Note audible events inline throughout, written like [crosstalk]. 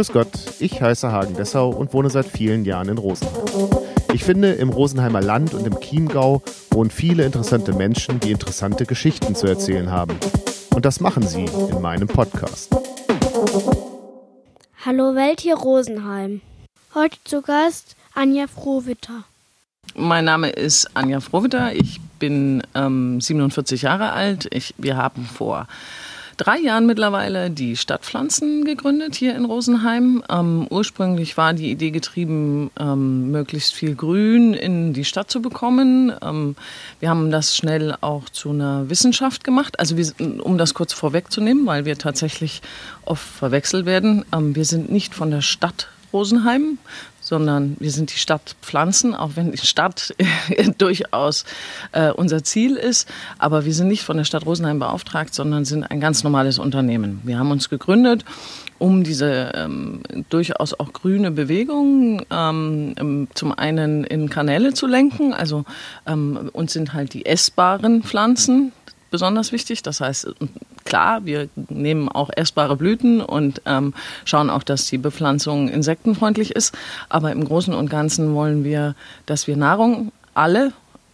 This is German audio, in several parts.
Grüß Gott, ich heiße Hagen Dessau und wohne seit vielen Jahren in Rosenheim. Ich finde, im Rosenheimer Land und im Chiemgau wohnen viele interessante Menschen, die interessante Geschichten zu erzählen haben. Und das machen sie in meinem Podcast. Hallo Welt hier Rosenheim. Heute zu Gast Anja Frohwitter. Mein Name ist Anja Frohwitter. Ich bin ähm, 47 Jahre alt. Ich, wir haben vor drei Jahren mittlerweile die Stadtpflanzen gegründet hier in Rosenheim. Ähm, ursprünglich war die Idee getrieben, ähm, möglichst viel Grün in die Stadt zu bekommen. Ähm, wir haben das schnell auch zu einer Wissenschaft gemacht. Also wir, um das kurz vorwegzunehmen, weil wir tatsächlich oft verwechselt werden. Ähm, wir sind nicht von der Stadt Rosenheim, sondern wir sind die Stadt Pflanzen, auch wenn die Stadt [laughs] durchaus äh, unser Ziel ist. Aber wir sind nicht von der Stadt Rosenheim beauftragt, sondern sind ein ganz normales Unternehmen. Wir haben uns gegründet, um diese ähm, durchaus auch grüne Bewegung ähm, zum einen in Kanäle zu lenken. Also ähm, uns sind halt die essbaren Pflanzen besonders wichtig. Das heißt, klar, wir nehmen auch essbare Blüten und ähm, schauen auch, dass die Bepflanzung insektenfreundlich ist. Aber im Großen und Ganzen wollen wir, dass wir Nahrung alle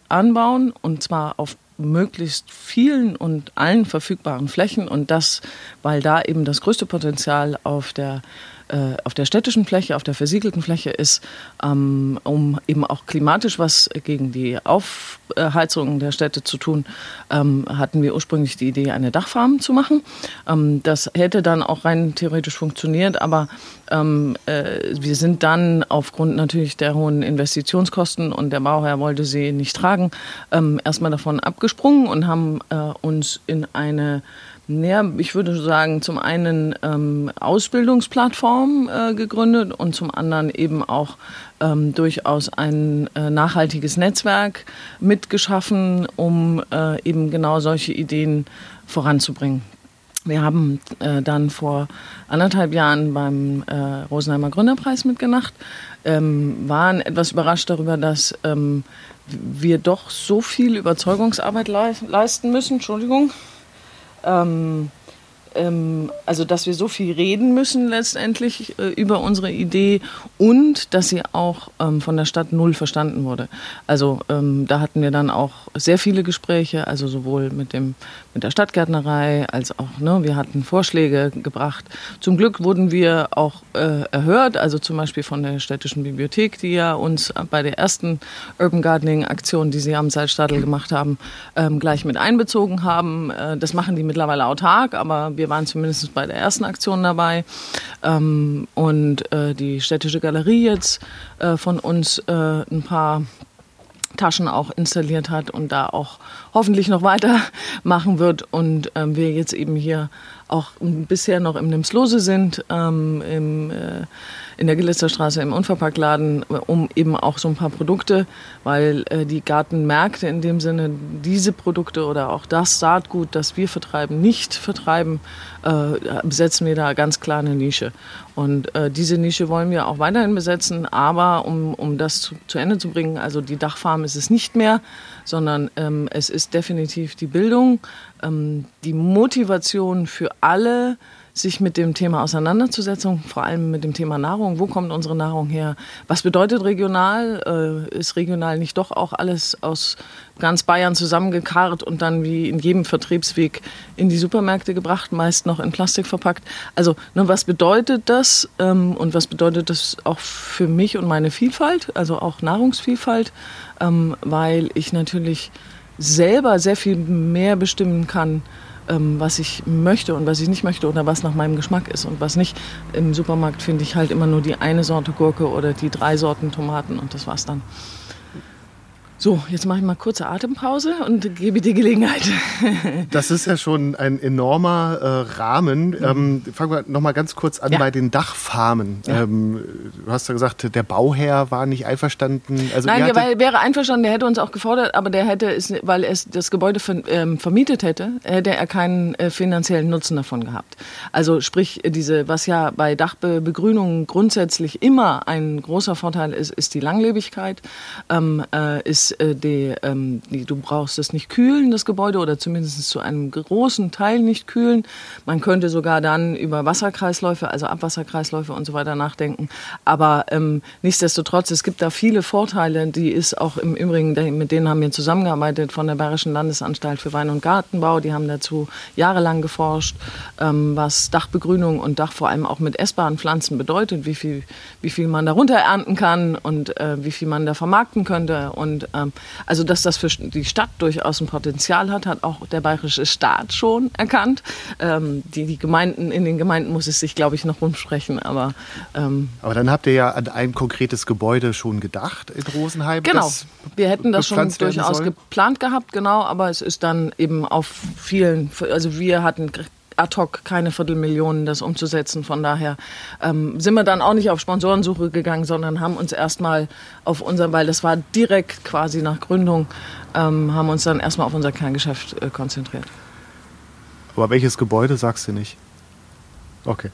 anbauen und zwar auf möglichst vielen und allen verfügbaren Flächen und das, weil da eben das größte Potenzial auf der äh, auf der städtischen Fläche, auf der versiegelten Fläche ist, ähm, um eben auch klimatisch was gegen die Aufheizung der Städte zu tun, ähm, hatten wir ursprünglich die Idee, eine Dachfarm zu machen. Ähm, das hätte dann auch rein theoretisch funktioniert, aber ähm, äh, wir sind dann aufgrund natürlich der hohen Investitionskosten und der Bauherr wollte sie nicht tragen, ähm, erstmal davon abgesprungen und haben äh, uns in eine ja, ich würde sagen, zum einen ähm, Ausbildungsplattform äh, gegründet und zum anderen eben auch ähm, durchaus ein äh, nachhaltiges Netzwerk mitgeschaffen, um äh, eben genau solche Ideen voranzubringen. Wir haben äh, dann vor anderthalb Jahren beim äh, Rosenheimer Gründerpreis mitgemacht, ähm, waren etwas überrascht darüber, dass ähm, wir doch so viel Überzeugungsarbeit leisten müssen. Entschuldigung ähm, ähm, also dass wir so viel reden müssen letztendlich äh, über unsere Idee und dass sie auch ähm, von der Stadt null verstanden wurde. Also ähm, da hatten wir dann auch sehr viele Gespräche, also sowohl mit dem mit der Stadtgärtnerei als auch ne, wir hatten Vorschläge gebracht. Zum Glück wurden wir auch äh, erhört, also zum Beispiel von der städtischen Bibliothek, die ja uns bei der ersten Urban Gardening Aktion, die sie am Salzstadel gemacht haben, ähm, gleich mit einbezogen haben. Äh, das machen die mittlerweile autark, aber wir wir waren zumindest bei der ersten Aktion dabei. Ähm, und äh, die städtische Galerie jetzt äh, von uns äh, ein paar Taschen auch installiert hat und da auch hoffentlich noch weitermachen wird. Und ähm, wir jetzt eben hier auch bisher noch im Nimslose sind, ähm, im, äh, in der Gilitzerstraße im Unverpacktladen, um eben auch so ein paar Produkte, weil äh, die Gartenmärkte in dem Sinne diese Produkte oder auch das Saatgut, das wir vertreiben, nicht vertreiben, äh, besetzen wir da ganz klar eine Nische. Und äh, diese Nische wollen wir auch weiterhin besetzen, aber um, um das zu, zu Ende zu bringen, also die Dachfarm ist es nicht mehr, sondern ähm, es ist definitiv die Bildung, ähm, die Motivation für alle, sich mit dem Thema auseinanderzusetzen, vor allem mit dem Thema Nahrung. Wo kommt unsere Nahrung her? Was bedeutet regional? Äh, ist regional nicht doch auch alles aus ganz Bayern zusammengekarrt und dann wie in jedem Vertriebsweg in die Supermärkte gebracht, meist noch in Plastik verpackt? Also, ne, was bedeutet das ähm, und was bedeutet das auch für mich und meine Vielfalt, also auch Nahrungsvielfalt? Ähm, weil ich natürlich selber sehr viel mehr bestimmen kann, ähm, was ich möchte und was ich nicht möchte oder was nach meinem Geschmack ist und was nicht. Im Supermarkt finde ich halt immer nur die eine Sorte Gurke oder die drei Sorten Tomaten und das war's dann. So, jetzt mache ich mal kurze Atempause und gebe die Gelegenheit. [laughs] Das ist ja schon ein enormer äh, Rahmen. Mhm. Ähm, fangen wir noch mal ganz kurz an ja. bei den Dachfarmen. Ja. Ähm, du hast ja gesagt, der Bauherr war nicht einverstanden. Also Nein, der wäre einverstanden, der hätte uns auch gefordert, aber der hätte, es, weil er das Gebäude ver, ähm, vermietet hätte, hätte er keinen äh, finanziellen Nutzen davon gehabt. Also sprich, diese, was ja bei Dachbegrünungen grundsätzlich immer ein großer Vorteil ist, ist die Langlebigkeit, ähm, äh, ist äh, die, ähm, die, du brauchst es nicht kühlen, das Gebäude, oder zumindest zu einem großen Teil nicht kühlen. Man könnte sogar dann über Wasserkreisläufe, also Abwasserkreisläufe und so weiter nachdenken. Aber ähm, nichtsdestotrotz, es gibt da viele Vorteile, die ist auch im Übrigen, mit denen haben wir zusammengearbeitet von der Bayerischen Landesanstalt für Wein- und Gartenbau. Die haben dazu jahrelang geforscht, ähm, was Dachbegrünung und Dach vor allem auch mit essbaren Pflanzen bedeutet, wie viel, wie viel man darunter ernten kann und äh, wie viel man da vermarkten könnte. Und also, dass das für die Stadt durchaus ein Potenzial hat, hat auch der bayerische Staat schon erkannt. Ähm, die, die Gemeinden, in den Gemeinden muss es sich, glaube ich, noch rumsprechen. Aber, ähm, aber dann habt ihr ja an ein konkretes Gebäude schon gedacht in Rosenheim. Genau. Wir hätten das schon durchaus geplant gehabt, genau, aber es ist dann eben auf vielen, also wir hatten ad hoc keine Viertelmillionen, das umzusetzen. Von daher ähm, sind wir dann auch nicht auf Sponsorensuche gegangen, sondern haben uns erstmal auf unser, weil das war direkt quasi nach Gründung, ähm, haben uns dann erstmal auf unser Kerngeschäft äh, konzentriert. Aber welches Gebäude sagst du nicht? Okay.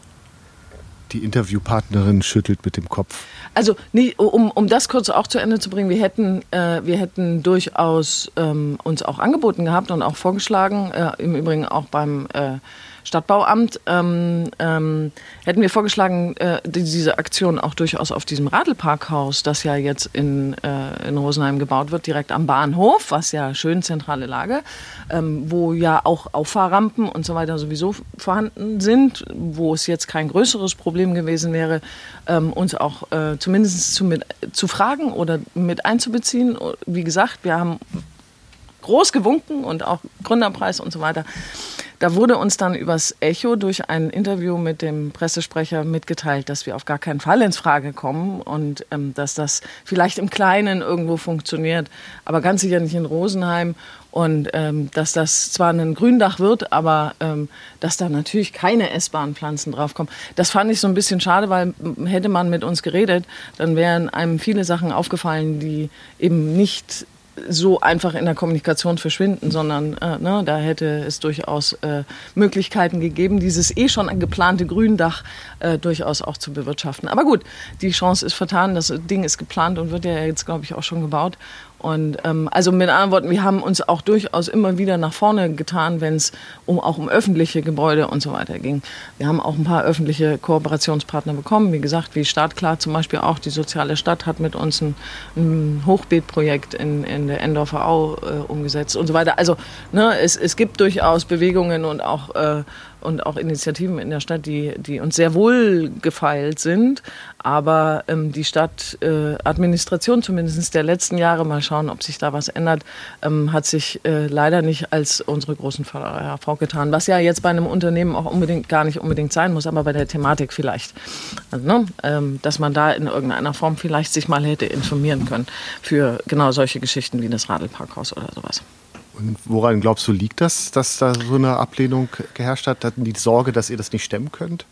Die Interviewpartnerin schüttelt mit dem Kopf. Also, nee, um, um das kurz auch zu Ende zu bringen, wir hätten, äh, wir hätten durchaus ähm, uns auch angeboten gehabt und auch vorgeschlagen, äh, im Übrigen auch beim äh, Stadtbauamt ähm, ähm, hätten wir vorgeschlagen, äh, diese Aktion auch durchaus auf diesem Radlparkhaus, das ja jetzt in, äh, in Rosenheim gebaut wird, direkt am Bahnhof, was ja schön zentrale Lage, ähm, wo ja auch Auffahrrampen und so weiter sowieso vorhanden sind, wo es jetzt kein größeres Problem gewesen wäre, ähm, uns auch äh, zumindest zu, mit, zu fragen oder mit einzubeziehen. Wie gesagt, wir haben groß gewunken und auch Gründerpreis und so weiter. Da wurde uns dann übers Echo durch ein Interview mit dem Pressesprecher mitgeteilt, dass wir auf gar keinen Fall ins Frage kommen und ähm, dass das vielleicht im Kleinen irgendwo funktioniert, aber ganz sicher nicht in Rosenheim und ähm, dass das zwar ein Gründach wird, aber ähm, dass da natürlich keine essbaren Pflanzen draufkommen. Das fand ich so ein bisschen schade, weil hätte man mit uns geredet, dann wären einem viele Sachen aufgefallen, die eben nicht so einfach in der Kommunikation verschwinden, sondern äh, ne, da hätte es durchaus äh, Möglichkeiten gegeben, dieses eh schon geplante Gründach äh, durchaus auch zu bewirtschaften. Aber gut, die Chance ist vertan, das Ding ist geplant und wird ja jetzt, glaube ich, auch schon gebaut. Und ähm, also mit anderen Worten, wir haben uns auch durchaus immer wieder nach vorne getan, wenn es um, auch um öffentliche Gebäude und so weiter ging. Wir haben auch ein paar öffentliche Kooperationspartner bekommen, wie gesagt, wie Startklar zum Beispiel auch. Die soziale Stadt hat mit uns ein, ein Hochbeetprojekt in, in der Endorfer Au äh, umgesetzt und so weiter. Also ne, es, es gibt durchaus Bewegungen und auch äh, und auch Initiativen in der Stadt, die, die uns sehr wohl gefeilt sind. Aber ähm, die Stadtadministration, äh, zumindest der letzten Jahre, mal schauen, ob sich da was ändert, ähm, hat sich äh, leider nicht als unsere großen Förderer hervorgetan. Was ja jetzt bei einem Unternehmen auch unbedingt gar nicht unbedingt sein muss, aber bei der Thematik vielleicht. Also, ne, ähm, dass man da in irgendeiner Form vielleicht sich mal hätte informieren können für genau solche Geschichten wie das Radlparkhaus oder sowas. Woran glaubst du, liegt das, dass da so eine Ablehnung geherrscht hat? Hatten die Sorge, dass ihr das nicht stemmen könnt?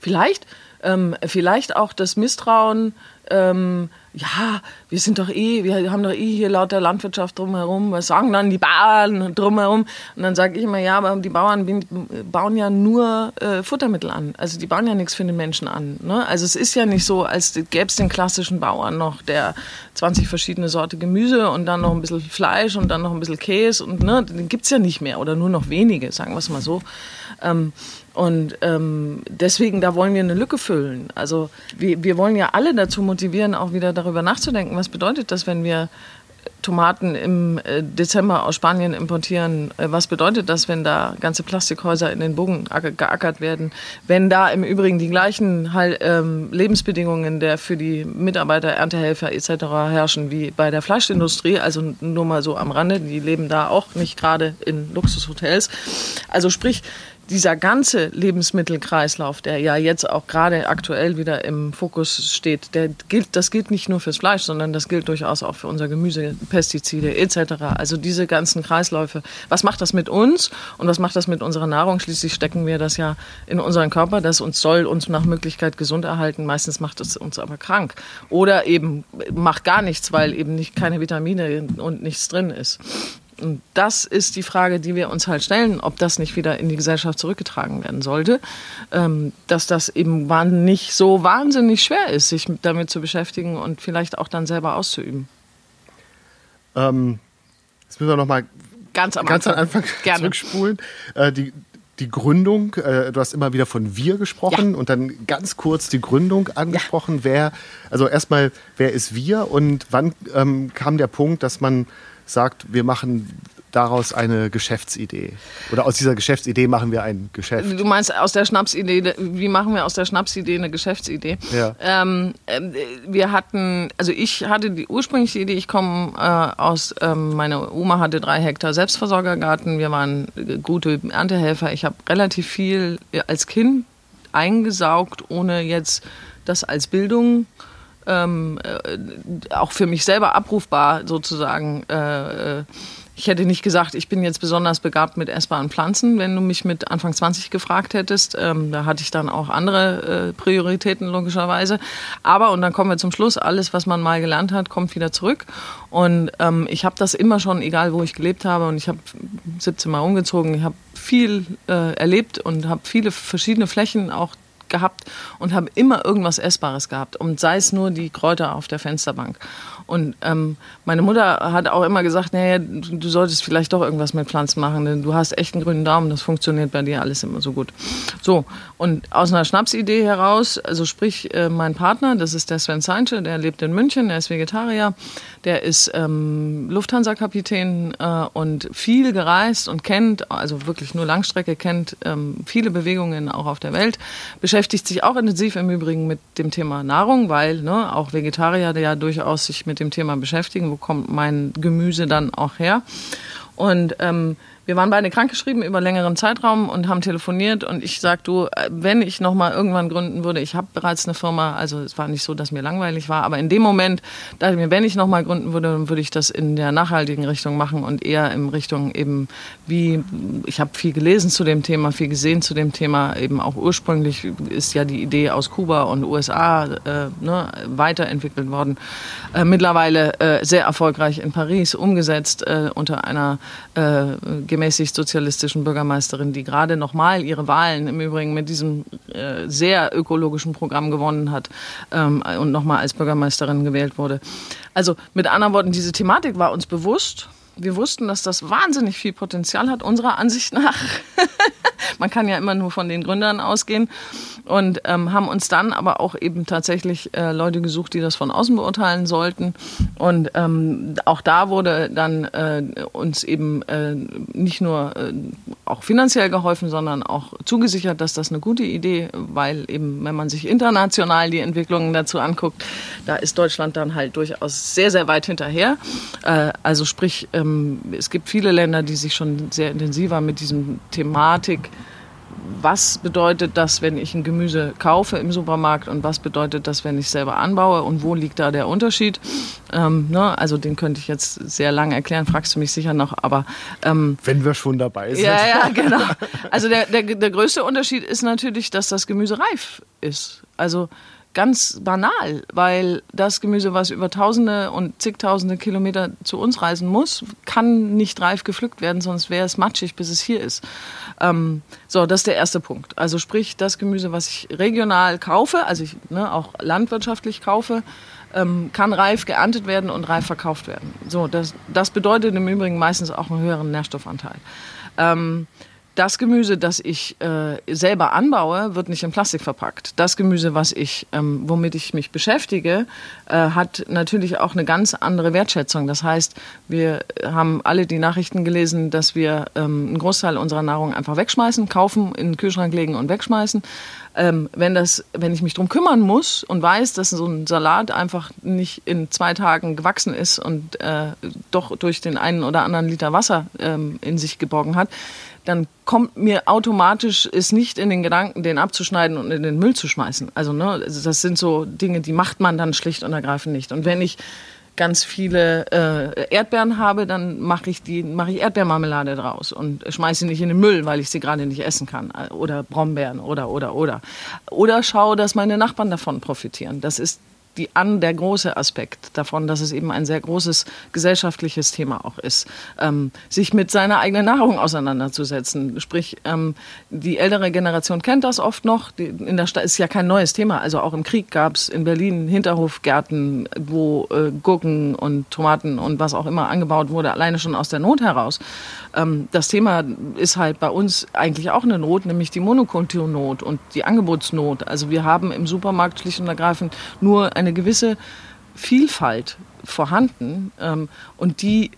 Vielleicht. Ähm, vielleicht auch das Misstrauen ähm, ja, wir sind doch eh, wir haben doch eh hier lauter Landwirtschaft drumherum, was sagen dann die Bauern drumherum? Und dann sage ich immer, ja, aber die Bauern bauen ja nur äh, Futtermittel an. Also die bauen ja nichts für den Menschen an. Ne? Also es ist ja nicht so, als gäbe es den klassischen Bauern noch, der 20 verschiedene Sorte Gemüse und dann noch ein bisschen Fleisch und dann noch ein bisschen Käse und ne, den gibt es ja nicht mehr oder nur noch wenige, sagen wir es mal so. Ähm, und ähm, deswegen, da wollen wir eine Lücke füllen. Also wir, wir wollen ja alle dazu motivieren, auch wieder darüber nachzudenken, was bedeutet das, wenn wir Tomaten im äh, Dezember aus Spanien importieren. Äh, was bedeutet das, wenn da ganze Plastikhäuser in den Bogen geackert werden? Wenn da im Übrigen die gleichen ähm, Lebensbedingungen der für die Mitarbeiter, Erntehelfer etc. herrschen wie bei der Fleischindustrie, also nur mal so am Rande, die leben da auch nicht gerade in Luxushotels. Also sprich, dieser ganze Lebensmittelkreislauf, der ja jetzt auch gerade aktuell wieder im Fokus steht, der gilt, das gilt nicht nur fürs Fleisch, sondern das gilt durchaus auch für unser Gemüse, Pestizide etc. Also diese ganzen Kreisläufe. Was macht das mit uns und was macht das mit unserer Nahrung? Schließlich stecken wir das ja in unseren Körper, das uns soll uns nach Möglichkeit gesund erhalten. Meistens macht es uns aber krank oder eben macht gar nichts, weil eben nicht keine Vitamine und nichts drin ist. Und das ist die Frage, die wir uns halt stellen, ob das nicht wieder in die Gesellschaft zurückgetragen werden sollte. Ähm, dass das eben nicht so wahnsinnig schwer ist, sich damit zu beschäftigen und vielleicht auch dann selber auszuüben. Ähm, jetzt müssen wir nochmal ganz am ganz Anfang, Anfang zurückspulen. Äh, die, die Gründung, äh, du hast immer wieder von wir gesprochen Ja. und dann ganz kurz die Gründung angesprochen. Wer, also erstmal, wer ist wir und wann ähm, kam der Punkt, dass man sagt, wir machen daraus eine Geschäftsidee? Oder aus dieser Geschäftsidee machen wir ein Geschäft? Du meinst aus der Schnapsidee, wie machen wir aus der Schnapsidee eine Geschäftsidee? Ja. Ähm, ähm, wir hatten, also ich hatte die ursprüngliche Idee, ich komme äh, aus, ähm, meine Oma hatte drei Hektar Selbstversorgergarten, wir waren äh, gute Erntehelfer. Ich habe relativ viel äh, als Kind eingesaugt, ohne jetzt das als Bildung ähm, äh, auch für mich selber abrufbar sozusagen. Äh, äh, ich hätte nicht gesagt, ich bin jetzt besonders begabt mit essbaren Pflanzen, wenn du mich mit Anfang 20 gefragt hättest. Ähm, da hatte ich dann auch andere äh, Prioritäten logischerweise. Aber, und dann kommen wir zum Schluss, alles, was man mal gelernt hat, kommt wieder zurück. Und ähm, ich habe das immer schon, egal wo ich gelebt habe, und ich habe 17 Mal umgezogen, ich habe viel äh, erlebt und habe viele verschiedene Flächen auch gehabt und habe immer irgendwas Essbares gehabt. Und sei es nur die Kräuter auf der Fensterbank. Und ähm, meine Mutter hat auch immer gesagt, naja, du, solltest vielleicht doch irgendwas mit Pflanzen machen, denn du hast echt einen grünen Daumen, das funktioniert bei dir alles immer so gut. So, und aus einer Schnapsidee heraus, also sprich, äh, mein Partner, das ist der Sven Seinche, der lebt in München, der ist Vegetarier, der ist ähm, Lufthansa-Kapitän äh, und viel gereist und kennt, also wirklich nur Langstrecke kennt, ähm, viele Bewegungen auch auf der Welt, beschäftigt sich auch intensiv im Übrigen mit dem Thema Nahrung, weil ne, auch Vegetarier ja durchaus sich mit dem Thema beschäftigen, wo kommt mein Gemüse dann auch her. Und ähm, wir waren beide krankgeschrieben über längeren Zeitraum und haben telefoniert und ich sag du, äh, wenn ich noch mal irgendwann gründen würde, ich habe bereits eine Firma, also es war nicht so, dass mir langweilig war, aber in dem Moment dachte ich mir, wenn ich noch mal gründen würde, dann würde ich das in der nachhaltigen Richtung machen und eher in Richtung eben wie ich habe viel gelesen zu dem Thema, viel gesehen zu dem Thema, eben auch ursprünglich ist ja die Idee aus Kuba und USA äh, ne, weiterentwickelt worden. Äh, mittlerweile äh, sehr erfolgreich in Paris umgesetzt äh, unter einer äh, gemäßigt sozialistischen Bürgermeisterin, die gerade nochmal ihre Wahlen im Übrigen mit diesem äh, sehr ökologischen Programm gewonnen hat ähm, und nochmal als Bürgermeisterin gewählt wurde. Also mit anderen Worten, diese Thematik war uns bewusst. Wir wussten, dass das wahnsinnig viel Potenzial hat, unserer Ansicht nach. [laughs] Man kann ja immer nur von den Gründern ausgehen. Und ähm, haben uns dann aber auch eben tatsächlich äh, Leute gesucht, die das von außen beurteilen sollten. Und ähm, auch da wurde dann äh, uns eben äh, nicht nur äh, auch finanziell geholfen, sondern auch zugesichert, dass das eine gute Idee, weil eben, wenn man sich international die Entwicklungen dazu anguckt, da ist Deutschland dann halt durchaus sehr, sehr weit hinterher. Äh, also sprich, ähm, es gibt viele Länder, die sich schon sehr intensiver mit diesem Thematik was bedeutet das, wenn ich ein Gemüse kaufe im Supermarkt und was bedeutet das, wenn ich selber anbaue und wo liegt da der Unterschied? Ähm, ne? Also den könnte ich jetzt sehr lang erklären, fragst du mich sicher noch, aber ähm, Wenn wir schon dabei sind. ja, ja, [laughs] genau. Also der, der, der größte Unterschied ist natürlich, dass das Gemüse reif ist. Also ganz banal, weil das Gemüse, was über Tausende und zigtausende Kilometer zu uns reisen muss, kann nicht reif gepflückt werden, sonst wäre es matschig, bis es hier ist. Ähm, so, das ist der erste Punkt. Also sprich, das Gemüse, was ich regional kaufe, also ich ne, auch landwirtschaftlich kaufe, ähm, kann reif geerntet werden und reif verkauft werden. So, das, das bedeutet im Übrigen meistens auch einen höheren Nährstoffanteil. Ähm, das Gemüse, das ich äh, selber anbaue, wird nicht in Plastik verpackt. Das Gemüse, was ich, ähm, womit ich mich beschäftige, äh, hat natürlich auch eine ganz andere Wertschätzung. Das heißt, wir haben alle die Nachrichten gelesen, dass wir ähm, einen Großteil unserer Nahrung einfach wegschmeißen, kaufen, in den Kühlschrank legen und wegschmeißen. Ähm, wenn, das, wenn ich mich drum kümmern muss und weiß, dass so ein Salat einfach nicht in zwei Tagen gewachsen ist und äh, doch durch den einen oder anderen Liter Wasser ähm, in sich geborgen hat, dann kommt mir automatisch ist nicht in den Gedanken, den abzuschneiden und in den Müll zu schmeißen. Also, ne, also das sind so Dinge, die macht man dann schlicht und ergreifend nicht. Und wenn ich ganz viele äh, Erdbeeren habe, dann mache ich die mache ich Erdbeermarmelade draus und schmeiße sie nicht in den Müll, weil ich sie gerade nicht essen kann oder Brombeeren oder oder oder oder schaue, dass meine Nachbarn davon profitieren. Das ist die an der große Aspekt davon, dass es eben ein sehr großes gesellschaftliches Thema auch ist, ähm, sich mit seiner eigenen Nahrung auseinanderzusetzen. Sprich, ähm, die ältere Generation kennt das oft noch. Die, in der Stadt ist ja kein neues Thema. Also auch im Krieg gab es in Berlin Hinterhofgärten, wo äh, Gurken und Tomaten und was auch immer angebaut wurde, alleine schon aus der Not heraus. Ähm, das Thema ist halt bei uns eigentlich auch eine Not, nämlich die Monokulturnot und die Angebotsnot. Also wir haben im Supermarkt schlicht und ergreifend nur eine gewisse Vielfalt vorhanden ähm, und die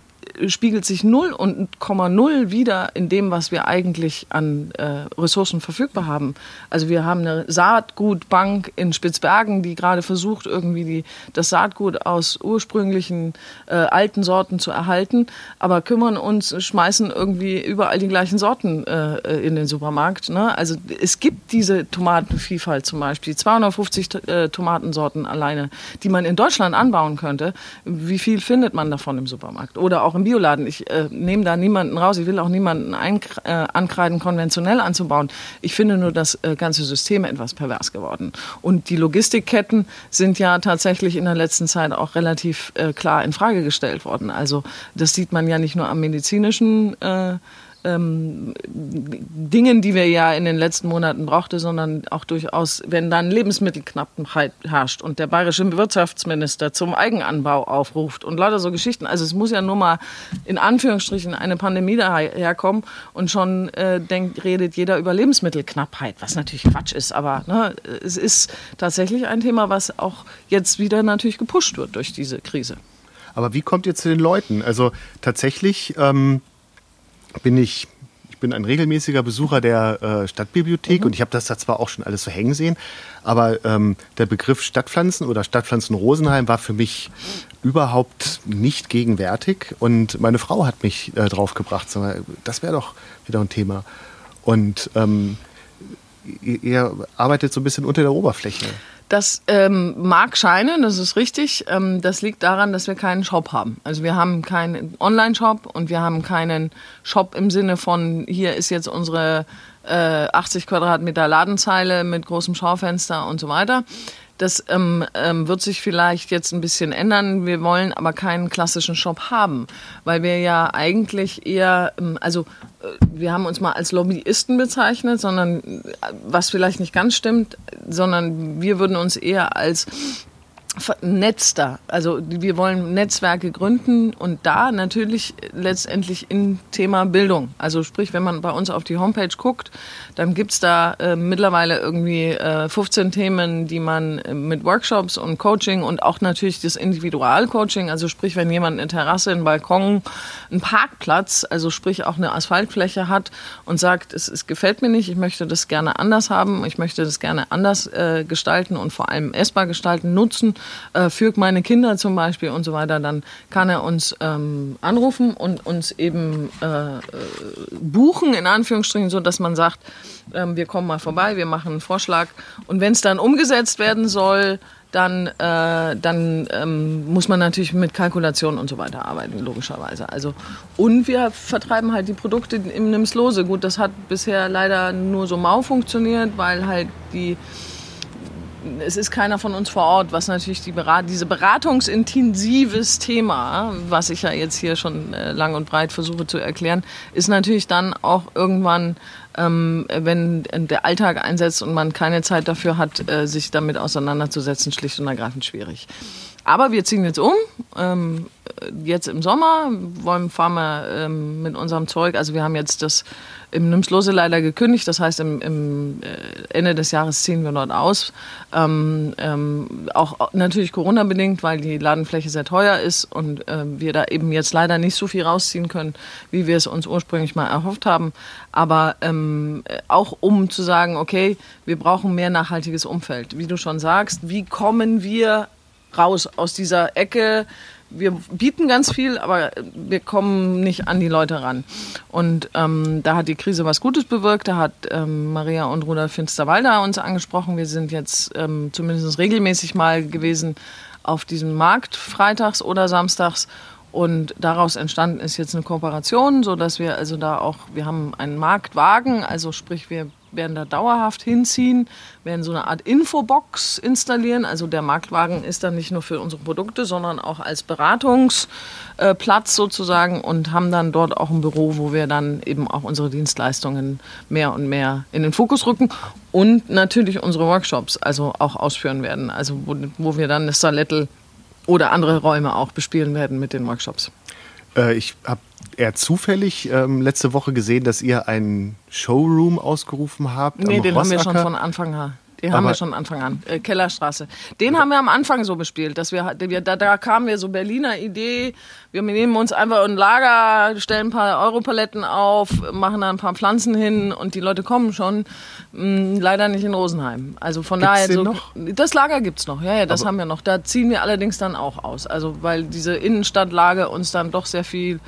spiegelt sich 0 und 0 wieder in dem, was wir eigentlich an äh, Ressourcen verfügbar haben. Also wir haben eine Saatgutbank in Spitzbergen, die gerade versucht, irgendwie die, das Saatgut aus ursprünglichen äh, alten Sorten zu erhalten, aber kümmern uns, schmeißen irgendwie überall die gleichen Sorten äh, in den Supermarkt. Ne? Also es gibt diese Tomatenvielfalt zum Beispiel, 250 äh, Tomatensorten alleine, die man in Deutschland anbauen könnte. Wie viel findet man davon im Supermarkt? Oder auch im Bioladen. Ich äh, nehme da niemanden raus. Ich will auch niemanden ein, äh, ankreiden, konventionell anzubauen. Ich finde nur das äh, ganze System etwas pervers geworden. Und die Logistikketten sind ja tatsächlich in der letzten Zeit auch relativ äh, klar in Frage gestellt worden. Also das sieht man ja nicht nur am medizinischen äh, ähm, Dingen, die wir ja in den letzten Monaten brauchte, sondern auch durchaus, wenn dann Lebensmittelknappheit herrscht und der bayerische Wirtschaftsminister zum Eigenanbau aufruft und lauter so Geschichten. Also es muss ja nur mal in Anführungsstrichen eine Pandemie daherkommen und schon äh, denkt, redet jeder über Lebensmittelknappheit, was natürlich Quatsch ist, aber ne, es ist tatsächlich ein Thema, was auch jetzt wieder natürlich gepusht wird durch diese Krise. Aber wie kommt ihr zu den Leuten? Also tatsächlich ähm, bin ich ich bin ein regelmäßiger Besucher der äh, Stadtbibliothek mhm. und ich habe das da zwar auch schon alles so hängen sehen, aber ähm, der Begriff Stadtpflanzen oder Stadtpflanzen Rosenheim war für mich überhaupt nicht gegenwärtig und meine Frau hat mich äh, draufgebracht, das wäre doch wieder ein Thema. Und ähm, ihr, ihr arbeitet so ein bisschen unter der Oberfläche. Das ähm, mag scheinen, das ist richtig. Ähm, das liegt daran, dass wir keinen Shop haben. Also wir haben keinen Online-Shop und wir haben keinen Shop im Sinne von, hier ist jetzt unsere äh, 80 Quadratmeter Ladenzeile mit großem Schaufenster und so weiter. Das ähm, ähm, wird sich vielleicht jetzt ein bisschen ändern. Wir wollen aber keinen klassischen Shop haben, weil wir ja eigentlich eher, ähm, also äh, wir haben uns mal als Lobbyisten bezeichnet, sondern äh, was vielleicht nicht ganz stimmt, sondern wir würden uns eher als vernetzter. Also wir wollen Netzwerke gründen und da natürlich letztendlich im Thema Bildung. Also sprich, wenn man bei uns auf die Homepage guckt, dann gibt's da äh, mittlerweile irgendwie äh, 15 Themen, die man äh, mit Workshops und Coaching und auch natürlich das Individualcoaching, also sprich, wenn jemand eine Terrasse, einen Balkon, einen Parkplatz, also sprich auch eine Asphaltfläche hat und sagt, es, es gefällt mir nicht, ich möchte das gerne anders haben, ich möchte das gerne anders äh, gestalten und vor allem essbar gestalten, nutzen, äh, für meine Kinder zum Beispiel und so weiter, dann kann er uns ähm, anrufen und uns eben äh, äh buchen, in Anführungsstrichen, so dass man sagt, ähm, wir kommen mal vorbei, wir machen einen Vorschlag. Und wenn es dann umgesetzt werden soll, dann, äh, dann ähm, muss man natürlich mit Kalkulationen und so weiter arbeiten, logischerweise. Also, und wir vertreiben halt die Produkte im Nimslose. Gut, das hat bisher leider nur so mau funktioniert, weil halt die es ist keiner von uns vor Ort, was natürlich die Berat diese beratungsintensives Thema, was ich ja jetzt hier schon äh, lang und breit versuche zu erklären, ist natürlich dann auch irgendwann, ähm, wenn der Alltag einsetzt und man keine Zeit dafür hat, äh, sich damit auseinanderzusetzen, schlicht und ergreifend schwierig. Aber wir ziehen jetzt um. Ähm, jetzt im Sommer wollen, fahren wir ähm, mit unserem Zeug. Also wir haben jetzt das im Nymslose leider gekündigt. Das heißt, im, im äh, Ende des Jahres ziehen wir dort aus. Ähm, ähm, auch natürlich Corona-bedingt, weil die Ladenfläche sehr teuer ist und äh, wir da eben jetzt leider nicht so viel rausziehen können, wie wir es uns ursprünglich mal erhofft haben. Aber ähm, auch um zu sagen, okay, wir brauchen mehr nachhaltiges Umfeld. Wie du schon sagst, wie kommen wir raus aus dieser Ecke. Wir bieten ganz viel, aber wir kommen nicht an die Leute ran. Und ähm, da hat die Krise was Gutes bewirkt. Da hat ähm, Maria und Rudolf Finsterwalder uns angesprochen. Wir sind jetzt ähm, zumindest regelmäßig mal gewesen auf diesem Markt, freitags oder samstags. Und daraus entstanden ist jetzt eine Kooperation, so dass wir also da auch, wir haben einen Marktwagen, also sprich wir werden da dauerhaft hinziehen, werden so eine Art Infobox installieren. Also der Marktwagen ist dann nicht nur für unsere Produkte, sondern auch als Beratungsplatz sozusagen und haben dann dort auch ein Büro, wo wir dann eben auch unsere Dienstleistungen mehr und mehr in den Fokus rücken und natürlich unsere Workshops also auch ausführen werden. Also wo, wo wir dann das Salettel oder andere Räume auch bespielen werden mit den Workshops. Äh, ich habe eher zufällig ähm, letzte Woche gesehen, dass ihr einen Showroom ausgerufen habt. Nee, den Rossacker. haben wir schon von Anfang an. Den haben wir schon Anfang an. Äh, Kellerstraße. Den haben wir am Anfang so bespielt, dass wir, wir da, da kamen wir so Berliner Idee. Wir nehmen uns einfach ein Lager, stellen ein paar Europaletten auf, machen da ein paar Pflanzen hin und die Leute kommen schon. Mh, mm, leider nicht in Rosenheim. Also von gibt's daher so. Noch? Das Lager gibt's noch. Ja, ja, das Aber haben wir noch. Da ziehen wir allerdings dann auch aus. Also weil diese Innenstadtlage uns dann doch sehr viel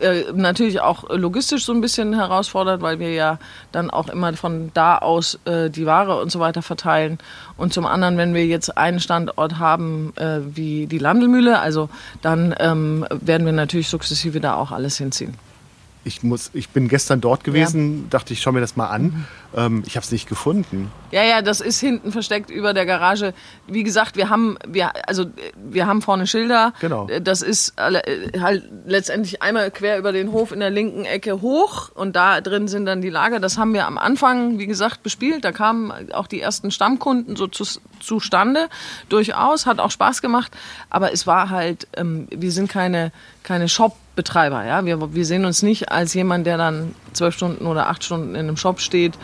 äh, natürlich auch logistisch so ein bisschen herausfordert, weil wir ja dann auch immer von da aus äh, die Ware und so weiter verteilen. Und zum anderen, wenn wir jetzt einen Standort haben äh, wie die Landelmühle, also dann ähm, werden wir natürlich sukzessive da auch alles hinziehen ich, muss, ich bin gestern dort gewesen, ja. dachte ich, schau mir das mal an. Mhm. Ähm, ich habe es nicht gefunden. Ja, ja, das ist hinten versteckt über der Garage. Wie gesagt, wir haben, wir, also, wir haben vorne Schilder. Genau. Das ist halt letztendlich einmal quer über den Hof in der linken Ecke hoch und da drin sind dann die Lager. Das haben wir am Anfang, wie gesagt, bespielt. Da kamen auch die ersten Stammkunden so zu, zustande. Durchaus, hat auch Spaß gemacht. Aber es war halt, ähm, wir sind keine, keine Shop- Betreiber. Ja? Wir, wir sehen uns nicht als jemand, der dann zwölf Stunden oder acht Stunden in einem Shop steht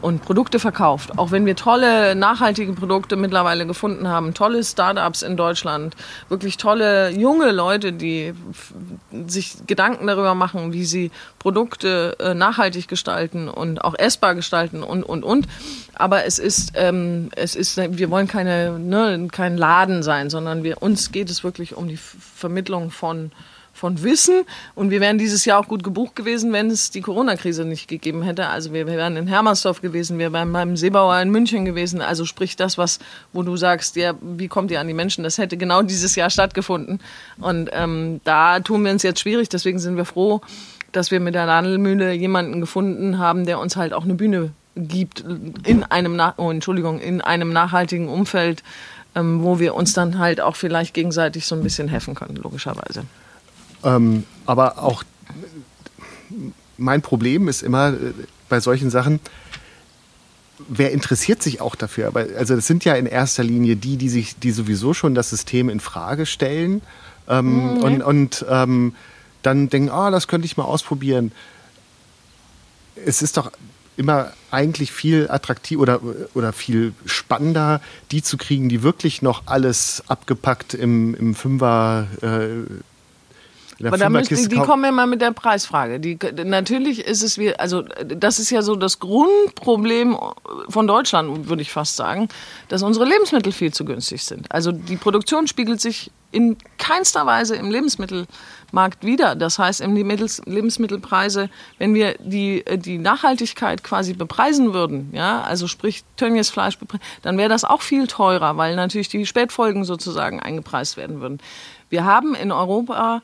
und Produkte verkauft. Auch wenn wir tolle, nachhaltige Produkte mittlerweile gefunden haben, tolle Startups in Deutschland, wirklich tolle junge Leute, die sich Gedanken darüber machen, wie sie Produkte äh, nachhaltig gestalten und auch essbar gestalten und, und, und. Aber es ist, ähm, es ist, wir wollen keine, ne, kein Laden sein, sondern wir, uns geht es wirklich um die Vermittlung von von Wissen. Und wir wären dieses Jahr auch gut gebucht gewesen, wenn es die Corona-Krise nicht gegeben hätte. Also wir, wären in Hermersdorf gewesen, wir wären beim Seebauer in München gewesen. Also sprich das, was, wo du sagst, ja, wie kommt ihr an die Menschen? Das hätte genau [laughs] dieses Jahr stattgefunden. Und ähm, da tun wir uns jetzt schwierig. Deswegen sind wir froh, dass wir mit der Nadelmühle jemanden gefunden haben, der uns halt auch eine Bühne gibt in einem, oh, Entschuldigung, in einem nachhaltigen Umfeld, ähm, wo wir uns dann halt auch vielleicht gegenseitig so ein bisschen helfen können, logischerweise. Ähm, aber auch mein Problem ist immer äh, bei solchen Sachen, wer interessiert sich auch dafür? Aber, also das sind ja in erster Linie die, die sich, die sowieso schon das System in Frage stellen ähm, mhm. und, und ähm, dann denken, ah, oh, das könnte ich mal ausprobieren. Es ist doch immer eigentlich viel attraktiv oder, oder viel spannender, die zu kriegen, die wirklich noch alles abgepackt im, im Fünfer äh, aber da müssen, die kommen immer mit der Preisfrage. Die, natürlich ist es wie, also das ist ja so das Grundproblem von Deutschland, würde ich fast sagen, dass unsere Lebensmittel viel zu günstig sind. Also die Produktion spiegelt sich in keinster Weise im Lebensmittelmarkt wieder. Das heißt, im Lebensmittelpreise, wenn wir die, die Nachhaltigkeit quasi bepreisen würden, ja, also sprich Tönnies Fleisch, dann wäre das auch viel teurer, weil natürlich die Spätfolgen sozusagen eingepreist werden würden. Wir haben in Europa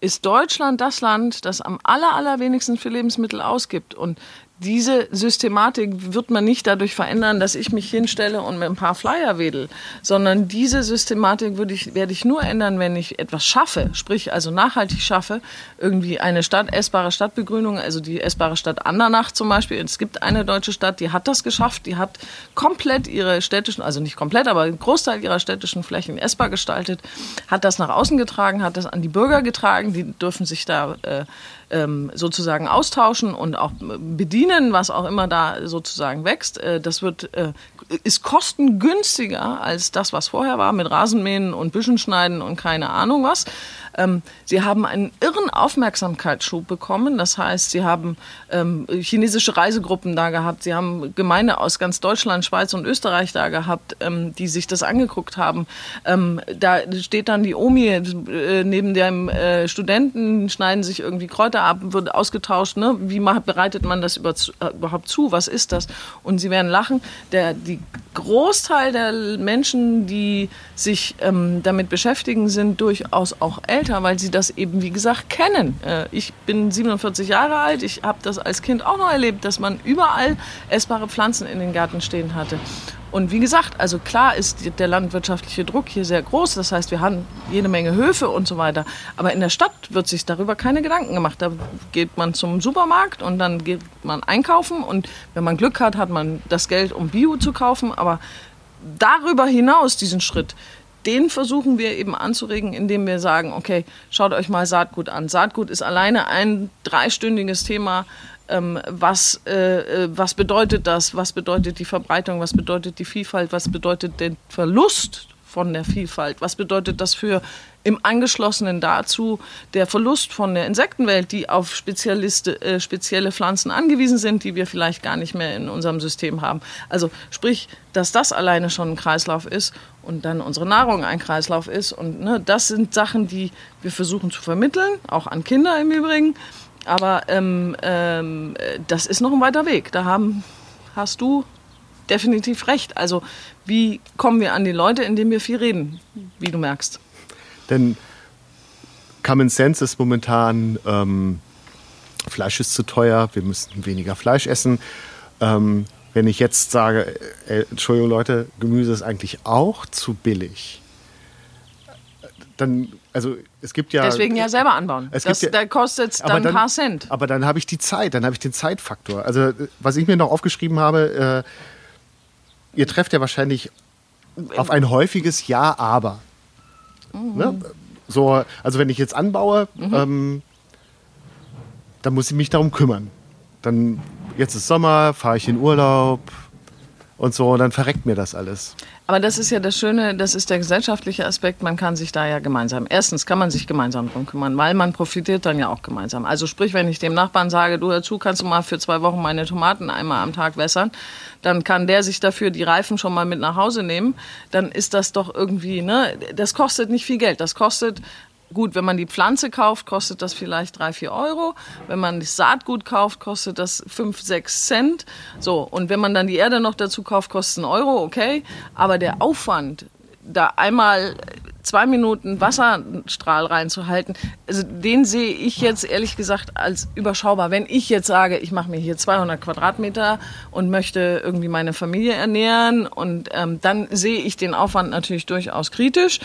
ist Deutschland das Land, das am aller, allerwenigsten für Lebensmittel ausgibt. Und diese Systematik wird man nicht dadurch verändern, dass ich mich hinstelle und mit ein paar Flyer wedel, sondern diese Systematik würde ich, werde ich nur ändern, wenn ich etwas schaffe, sprich also nachhaltig schaffe, irgendwie eine Stadt, essbare Stadtbegrünung, also die essbare Stadt Andernach zum Beispiel. Es gibt eine deutsche Stadt, die hat das geschafft, die hat komplett ihre städtischen, also nicht komplett, aber einen Großteil ihrer städtischen Flächen essbar gestaltet, hat das nach außen getragen, hat das an die Bürger getragen, die dürfen sich da äh, ähm, sozusagen austauschen und auch bedienen, was auch immer da sozusagen wächst. Äh, das wird, äh, ist kostengünstiger als das, was vorher war, mit Rasenmähen und Büschenschneiden und keine Ahnung was. Ähm, sie haben einen irren Aufmerksamkeitsschub bekommen. Das heißt, sie haben ähm, chinesische Reisegruppen da gehabt, sie haben Gemeinde aus ganz Deutschland, Schweiz und Österreich da gehabt, ähm, die sich das angeguckt haben. Ähm, da steht dann die Omi äh, neben dem äh, Studenten, schneiden sich irgendwie Kräuter ab, wird ausgetauscht. Ne? Wie bereitet man das über, äh, überhaupt zu? Was ist das? Und sie werden lachen. Der die Großteil der Menschen, die sich ähm, damit beschäftigen, sind durchaus auch älter älter, weil sie das eben, wie gesagt, kennen. Äh, ich bin 47 Jahre alt, ich habe das als Kind auch noch erlebt, dass man überall essbare Pflanzen in den Gärten stehen hatte. Und wie gesagt, also klar ist der landwirtschaftliche Druck hier sehr groß. Das heißt, wir haben jede Menge Höfe und so weiter. Aber in der Stadt wird sich darüber keine Gedanken gemacht. Da geht man zum Supermarkt und dann geht man einkaufen. Und wenn man Glück hat, hat man das Geld, um Bio zu kaufen. Aber darüber hinaus diesen Schritt, den versuchen wir eben anzuregen, indem wir sagen, okay, schaut euch mal Saatgut an. Saatgut ist alleine ein dreistündiges Thema. Ähm, was, äh, äh, was bedeutet das? Was bedeutet die Verbreitung? Was bedeutet die Vielfalt? Was bedeutet der Verlust von der Vielfalt? Was bedeutet das für im Angeschlossenen dazu der Verlust von der Insektenwelt, die auf Spezialiste, äh, spezielle Pflanzen angewiesen sind, die wir vielleicht gar nicht mehr in unserem System haben. Also sprich, dass das alleine schon ein Kreislauf ist und dann unsere Nahrung ein Kreislauf ist. Und ne, das sind Sachen, die wir versuchen zu vermitteln, auch an Kinder im Übrigen. Aber ähm, ähm, das ist noch ein weiter Weg. Da haben, hast du definitiv recht. Also wie kommen wir an die Leute, indem wir viel reden, wie du merkst. Denn Common Sense ist momentan, ähm, Fleisch ist zu teuer, wir müssen weniger Fleisch essen. Ähm, wenn ich jetzt sage, äh, Entschuldigung Leute, Gemüse ist eigentlich auch zu billig, dann, also es gibt ja. Deswegen ja selber anbauen. Es das, ja, da kostet es dann ein paar Cent. Aber dann habe ich die Zeit, dann habe ich den Zeitfaktor. Also, was ich mir noch aufgeschrieben habe, äh, ihr trefft ja wahrscheinlich auf ein häufiges Ja, aber. Mhm. Ne? So, also wenn ich jetzt anbaue, mhm. ähm, dann muss ich mich darum kümmern. Dann, jetzt ist Sommer, fahre ich in Urlaub und so, und dann verreckt mir das alles. Aber das ist ja das Schöne, das ist der gesellschaftliche Aspekt, man kann sich da ja gemeinsam, erstens kann man sich gemeinsam drum kümmern, weil man profitiert dann ja auch gemeinsam. Also sprich, wenn ich dem Nachbarn sage, du dazu kannst du mal für zwei Wochen meine Tomaten einmal am Tag wässern, dann kann der sich dafür die Reifen schon mal mit nach Hause nehmen, dann ist das doch irgendwie, ne, das kostet nicht viel Geld. Das kostet Gut, wenn man die Pflanze kauft, kostet das vielleicht drei, vier Euro. Wenn man das Saatgut kauft, kostet das fünf, sechs Cent. So, und wenn man dann die Erde noch dazu kauft, kostet es einen Euro, okay. Aber der Aufwand, da einmal zwei Minuten Wasserstrahl reinzuhalten, also den sehe ich jetzt ehrlich gesagt als überschaubar. Wenn ich jetzt sage, ich mache mir hier 200 Quadratmeter und möchte irgendwie meine Familie ernähren und ähm, dann sehe ich den Aufwand natürlich durchaus kritisch.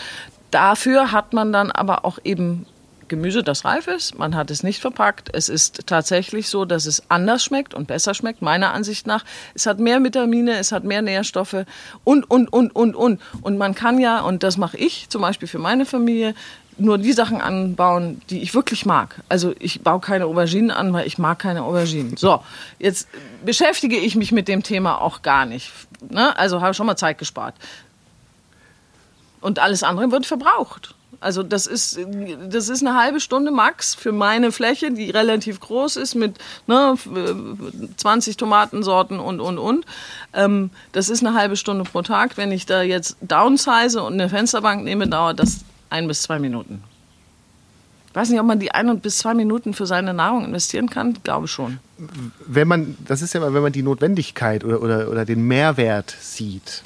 Dafür hat man dann aber auch eben Gemüse, das reif ist. Man hat es nicht verpackt. Es ist tatsächlich so, dass es anders schmeckt und besser schmeckt, meiner Ansicht nach. Es hat mehr Vitamine, es hat mehr Nährstoffe und, und, und, und, und. Und man kann ja, und das mache ich zum Beispiel für meine Familie, nur die Sachen anbauen, die ich wirklich mag. Also ich baue keine Auberginen an, weil ich mag keine Auberginen. So, jetzt beschäftige ich mich mit dem Thema auch gar nicht. Ne? Also habe schon mal Zeit gespart. Und alles andere wird verbraucht. Also das ist, das ist eine halbe Stunde max für meine Fläche, die relativ groß ist mit ne, 20 Tomatensorten und, und, und. Ähm, das ist eine halbe Stunde pro Tag. Wenn ich da jetzt downsize und eine Fensterbank nehme, dauert das ein bis zwei Minuten. Ich weiß nicht, ob man die ein bis zwei Minuten für seine Nahrung investieren kann. Ich glaube schon. Wenn man, das ist ja mal, wenn man die Notwendigkeit oder, oder, oder den Mehrwert sieht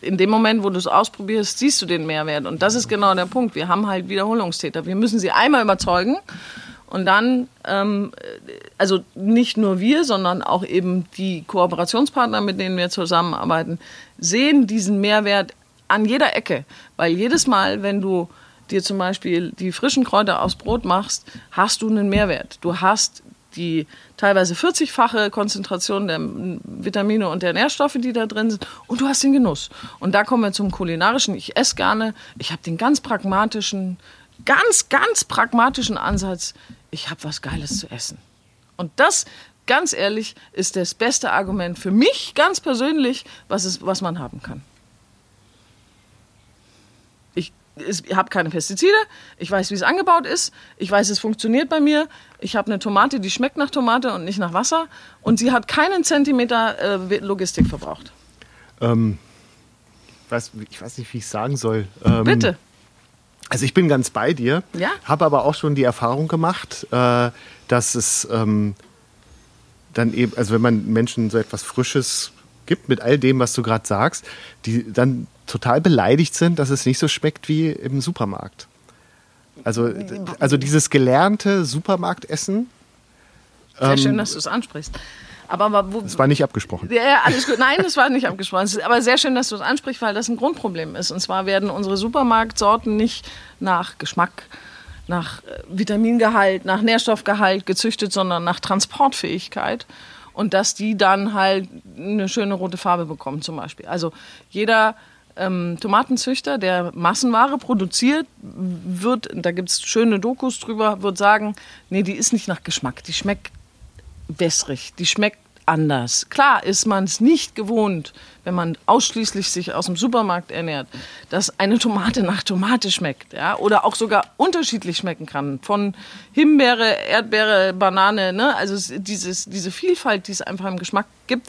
in dem Moment, wo du es ausprobierst, siehst du den Mehrwert. Und das ist genau der Punkt. Wir haben halt Wiederholungstäter. Wir müssen sie einmal überzeugen und dann, ähm, also nicht nur wir, sondern auch eben die Kooperationspartner, mit denen wir zusammenarbeiten, sehen diesen Mehrwert an jeder Ecke. Weil jedes Mal, wenn du dir zum Beispiel die frischen Kräuter aufs Brot machst, hast du einen Mehrwert. Du hast die teilweise 40-fache Konzentration der Vitamine und der Nährstoffe, die da drin sind. Und du hast den Genuss. Und da kommen wir zum kulinarischen. Ich esse gerne. Ich habe den ganz pragmatischen, ganz, ganz pragmatischen Ansatz. Ich habe was Geiles zu essen. Und das, ganz ehrlich, ist das beste Argument für mich ganz persönlich, was, es, was man haben kann. Ich habe keine Pestizide, ich weiß, wie es angebaut ist, ich weiß, es funktioniert bei mir. Ich habe eine Tomate, die schmeckt nach Tomate und nicht nach Wasser und sie hat keinen Zentimeter äh, Logistik verbraucht. Ähm, ich, weiß, ich weiß nicht, wie ich sagen soll. Ähm, Bitte. Also ich bin ganz bei dir, ja? habe aber auch schon die Erfahrung gemacht, äh, dass es ähm, dann eben, also wenn man Menschen so etwas Frisches gibt mit all dem, was du gerade sagst, die dann total beleidigt sind, dass es nicht so schmeckt wie im Supermarkt. Also, also dieses gelernte Supermarktessen. Sehr ähm, schön, dass du es ansprichst. Aber, aber wo, Das war nicht abgesprochen. Ja, alles gut. Nein, das war nicht abgesprochen. Es ist aber sehr schön, dass du es ansprichst, weil das ein Grundproblem ist. Und zwar werden unsere Supermarktsorten nicht nach Geschmack, nach äh, Vitamingehalt, nach Nährstoffgehalt gezüchtet, sondern nach Transportfähigkeit. Und dass die dann halt eine schöne rote Farbe bekommen, zum Beispiel. Also jeder ähm, Tomatenzüchter, der Massenware produziert, wird, da gibt es schöne Dokus drüber, wird sagen, nee, die ist nicht nach Geschmack, die schmeckt wässrig, die schmeckt anders. Klar ist man es nicht gewohnt, wenn man ausschließlich sich aus dem Supermarkt ernährt, dass eine Tomate nach Tomate schmeckt, ja, oder auch sogar unterschiedlich schmecken kann. Von Himbeere, Erdbeere, Banane, ne? Also es- dieses, diese Vielfalt, die es einfach im Geschmack gibt,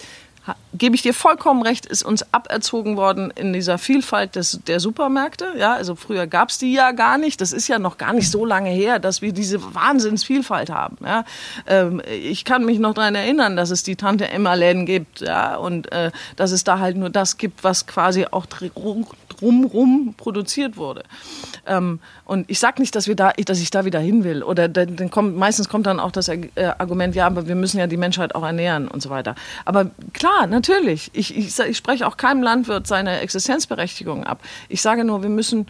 gebe ich dir vollkommen recht, ist uns aberzogen worden in dieser Vielfalt des, der Supermärkte. Ja, also früher gab es die ja gar nicht. Das ist ja noch gar nicht so lange her, dass wir diese Wahnsinnsvielfalt haben. Ja. Ähm, ich kann mich noch daran erinnern, dass es die Tante Emma-Läden gibt. Ja, und äh, dass es da halt nur das gibt, was quasi auch drumrum produziert wurde. Ähm, und ich sage nicht, dass, wir da, dass ich da wieder hin will. Oder dann, kommt, meistens kommt dann auch das äh, Argument, ja, aber wir müssen ja die Menschheit auch ernähren und so weiter. Aber klar, natürlich. Ich, ich, ich spreche auch keinem Landwirt seine Existenzberechtigung ab. Ich sage nur, wir müssen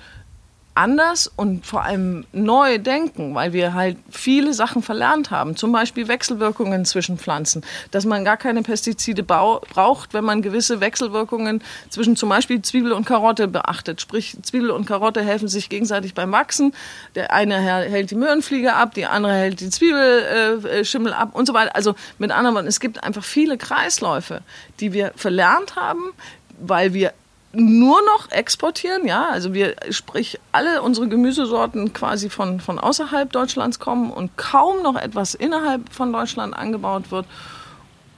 anders und vor allem neu denken, weil wir halt viele Sachen verlernt haben. Zum Beispiel Wechselwirkungen zwischen Pflanzen, dass man gar keine Pestizide braucht, wenn man gewisse Wechselwirkungen zwischen zum Beispiel Zwiebel und Karotte beachtet. Sprich, Zwiebel und Karotte helfen sich gegenseitig beim Wachsen. Der eine hält die Möhrenfliege ab, die andere hält die Zwiebelschimmel äh, Schimmel ab und so weiter. Also mit anderen Worten, es gibt einfach viele Kreisläufe, die wir verlernt haben, weil wir nur noch exportieren, ja, also wir, sprich, alle unsere Gemüsesorten quasi von, von außerhalb Deutschlands kommen und kaum noch etwas innerhalb von Deutschland angebaut wird.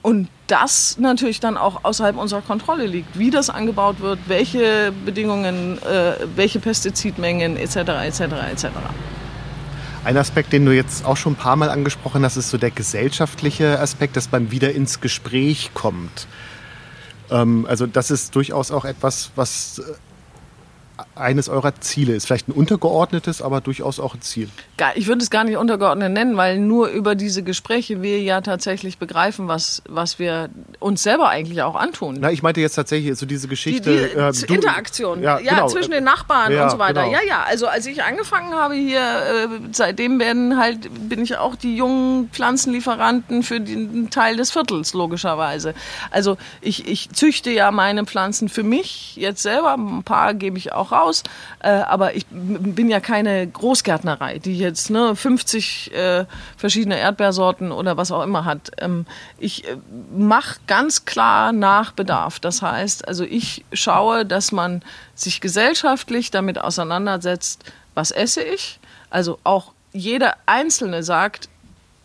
Und das natürlich dann auch außerhalb unserer Kontrolle liegt, wie das angebaut wird, welche Bedingungen, äh, welche Pestizidmengen etc. etc. etc. Ein Aspekt, den du jetzt auch schon ein paar Mal angesprochen hast, ist so der gesellschaftliche Aspekt, dass man wieder ins Gespräch kommt. Ähm, also das ist durchaus auch etwas, was äh, eines eurer Ziele ist. Vielleicht ein untergeordnetes, aber durchaus auch ein Ziel. Ich würde es gar nicht untergeordnet nennen, weil nur über diese Gespräche wir ja tatsächlich begreifen, was, was wir uns selber eigentlich auch antun. Na, ich meinte jetzt tatsächlich so diese Die, Geschichte. die äh, Z- du- Interaktion, ja, genau. zwischen den Nachbarn Ja, und so weiter. genau. Ja, ja. Also als ich angefangen habe hier, äh, seitdem werden halt bin ich auch die jungen Pflanzenlieferanten für den Teil des Viertels logischerweise. Also ich, ich züchte ja meine Pflanzen für mich jetzt selber. Ein paar gebe ich auch raus, äh, aber ich bin ja keine Großgärtnerei, die jetzt ne 50 äh, verschiedene Erdbeersorten oder was auch immer hat. Ähm, ich äh, mache ganz klar nach Bedarf. Das heißt, also ich schaue, dass man sich gesellschaftlich damit auseinandersetzt, was esse ich. Also auch jeder Einzelne sagt,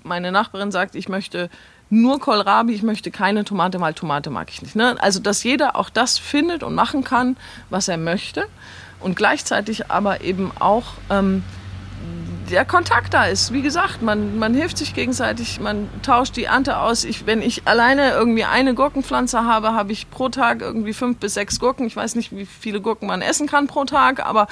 meine Nachbarin sagt, ich möchte nur Kohlrabi, ich möchte keine Tomate, weil Tomate mag ich nicht. Ne? Also, dass jeder auch das findet und machen kann, was er möchte. Und gleichzeitig aber eben auch ähm, der Kontakt da ist. Wie gesagt, man, man hilft sich gegenseitig, man tauscht die Ernte aus. Ich, wenn ich alleine irgendwie eine Gurkenpflanze habe, habe ich pro Tag irgendwie fünf bis sechs Gurken. Ich weiß nicht, wie viele Gurken man essen kann pro Tag, aber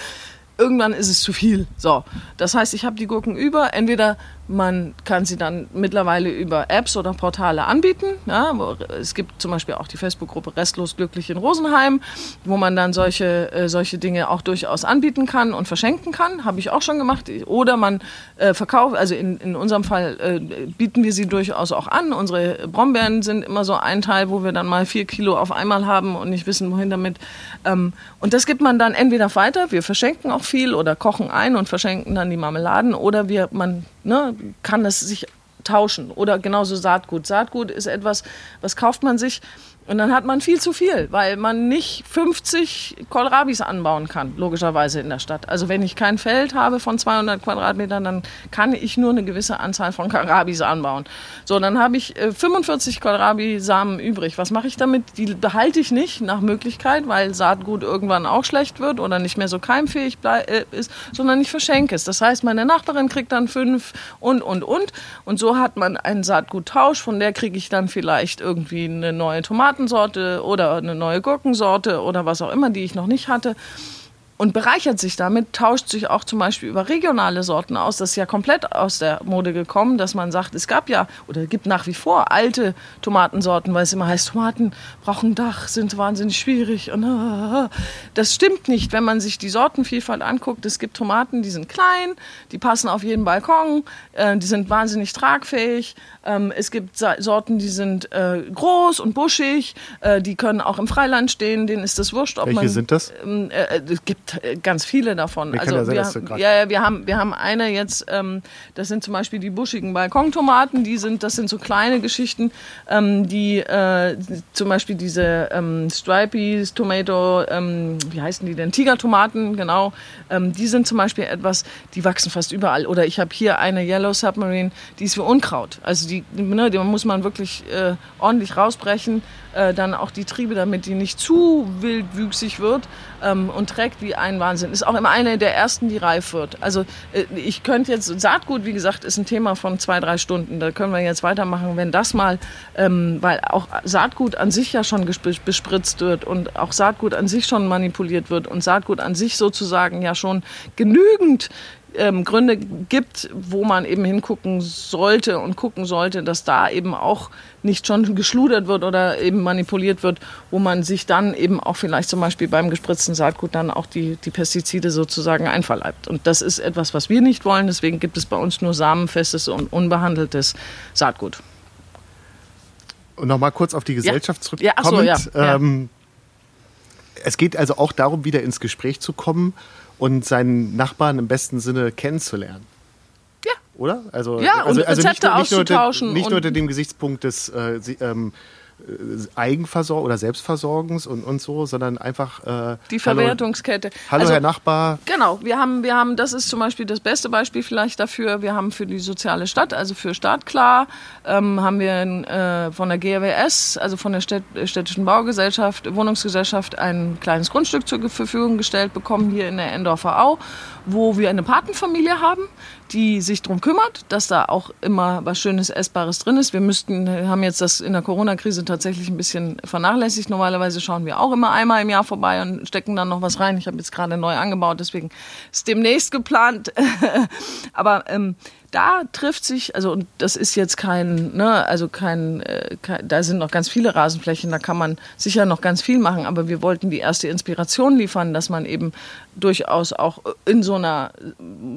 irgendwann ist es zu viel. So, das heißt, ich habe die Gurken über. Entweder man kann sie dann mittlerweile über Apps oder Portale anbieten. Ja, es gibt zum Beispiel auch die Facebook-Gruppe Restlos Glücklich in Rosenheim, wo man dann solche, äh, solche Dinge auch durchaus anbieten kann und verschenken kann. Habe ich auch schon gemacht. Oder man äh, verkauft, also in, in unserem Fall äh, bieten wir sie durchaus auch an. Unsere Brombeeren sind immer so ein Teil, wo wir dann mal vier Kilo auf einmal haben und nicht wissen, wohin damit. Ähm, und das gibt man dann entweder weiter, wir verschenken auch viel oder kochen ein und verschenken dann die Marmeladen oder wir, man ne, kann das sich tauschen oder genauso Saatgut. Saatgut ist etwas, was kauft man sich und dann hat man viel zu viel, weil man nicht 50 Kohlrabis anbauen kann, logischerweise in der Stadt. Also wenn ich kein Feld habe von 200 Quadratmetern, dann kann ich nur eine gewisse Anzahl von Kohlrabis anbauen. So, dann habe ich äh, 45 Kohlrabi-Samen übrig. Was mache ich damit? Die behalte ich nicht nach Möglichkeit, weil Saatgut irgendwann auch schlecht wird oder nicht mehr so keimfähig äh, ist, sondern ich verschenke es. Das heißt, meine Nachbarin kriegt dann fünf und, und, und. Und so hat man einen Saatguttausch. Von der kriege ich dann vielleicht irgendwie eine neue Tomatensorte oder eine neue Gurkensorte oder was auch immer, die ich noch nicht hatte. Und bereichert sich damit, tauscht sich auch zum Beispiel über regionale Sorten aus. Das ist ja komplett aus der Mode gekommen, dass man sagt, es gab ja oder gibt nach wie vor alte Tomatensorten, weil es immer heißt, Tomaten brauchen Dach, sind wahnsinnig schwierig. Und, äh, das stimmt nicht, wenn man sich die Sortenvielfalt anguckt. Es gibt Tomaten, die sind klein, die passen auf jeden Balkon, äh, die sind wahnsinnig tragfähig. Ähm, es gibt Sorten, die sind äh, groß und buschig, äh, die können auch im Freiland stehen, denen ist das wurscht. Ob Welche man, sind das? Ähm, äh, es gibt ganz viele davon. also ja, sein, wir, ja, wir haben wir haben eine jetzt, ähm, das sind zum Beispiel die buschigen Balkontomaten, die sind, das sind so kleine Geschichten, ähm, die äh, zum Beispiel diese ähm, Stripey Tomato, ähm, wie heißen die denn? Tigertomaten, genau. Ähm, die sind zum Beispiel etwas, die wachsen fast überall. Oder ich habe hier eine Yellow Submarine, die ist wie Unkraut. Also die, ne, die muss man wirklich äh, ordentlich rausbrechen. Äh, dann auch die Triebe, damit die nicht zu wildwüchsig wird ähm, und trägt wie ein Wahnsinn. Ist auch immer eine der ersten, die reif wird. Also äh, ich könnte jetzt, Saatgut, wie gesagt, ist ein Thema von zwei, drei Stunden. Da können wir jetzt weitermachen, wenn das mal, ähm, weil auch Saatgut an sich ja schon bespritzt wird und auch Saatgut an sich schon manipuliert wird und Saatgut an sich sozusagen ja schon genügend ähm, Gründe gibt, wo man eben hingucken sollte und gucken sollte, dass da eben auch nicht schon geschludert wird oder eben manipuliert wird, wo man sich dann eben auch vielleicht zum Beispiel beim gespritzten Saatgut dann auch die, die Pestizide sozusagen einverleibt. Und das ist etwas, was wir nicht wollen. Deswegen gibt es bei uns nur samenfestes und unbehandeltes Saatgut. Und nochmal kurz auf die Gesellschaft ja. zurückkommend. Ja, so, ja. Ähm, es geht also auch darum, wieder ins Gespräch zu kommen und seinen Nachbarn im besten Sinne kennenzulernen. Ja. Oder? Also, ja, also, und also Rezepte nicht, nicht auszutauschen. Nur, nicht nur unter dem Gesichtspunkt des äh, ähm, äh, Eigenversorgung oder Selbstversorgens und, und so, sondern einfach äh, die Verwertungskette. Hallo, also, Herr Nachbar. Genau, wir haben, wir haben, das ist zum Beispiel das beste Beispiel vielleicht dafür. Wir haben für die soziale Stadt, also für Startklar, ähm, haben wir äh, von der GWS, also von der Städt, städtischen Baugesellschaft, Wohnungsgesellschaft, ein kleines Grundstück zur Verfügung gestellt bekommen hier in der Endorfer Au, wo wir eine Patenfamilie haben die sich darum kümmert, dass da auch immer was Schönes, Essbares drin ist. Wir müssten, haben jetzt das in der Corona-Krise tatsächlich ein bisschen vernachlässigt. Normalerweise schauen wir auch immer einmal im Jahr vorbei und stecken dann noch was rein. Ich habe jetzt gerade neu angebaut, deswegen ist demnächst geplant. [laughs] Aber ähm, da trifft sich, also und das ist jetzt kein, ne, also kein, äh, kein, da sind noch ganz viele Rasenflächen, da kann man sicher noch ganz viel machen, aber wir wollten die erste Inspiration liefern, dass man eben durchaus auch in so einer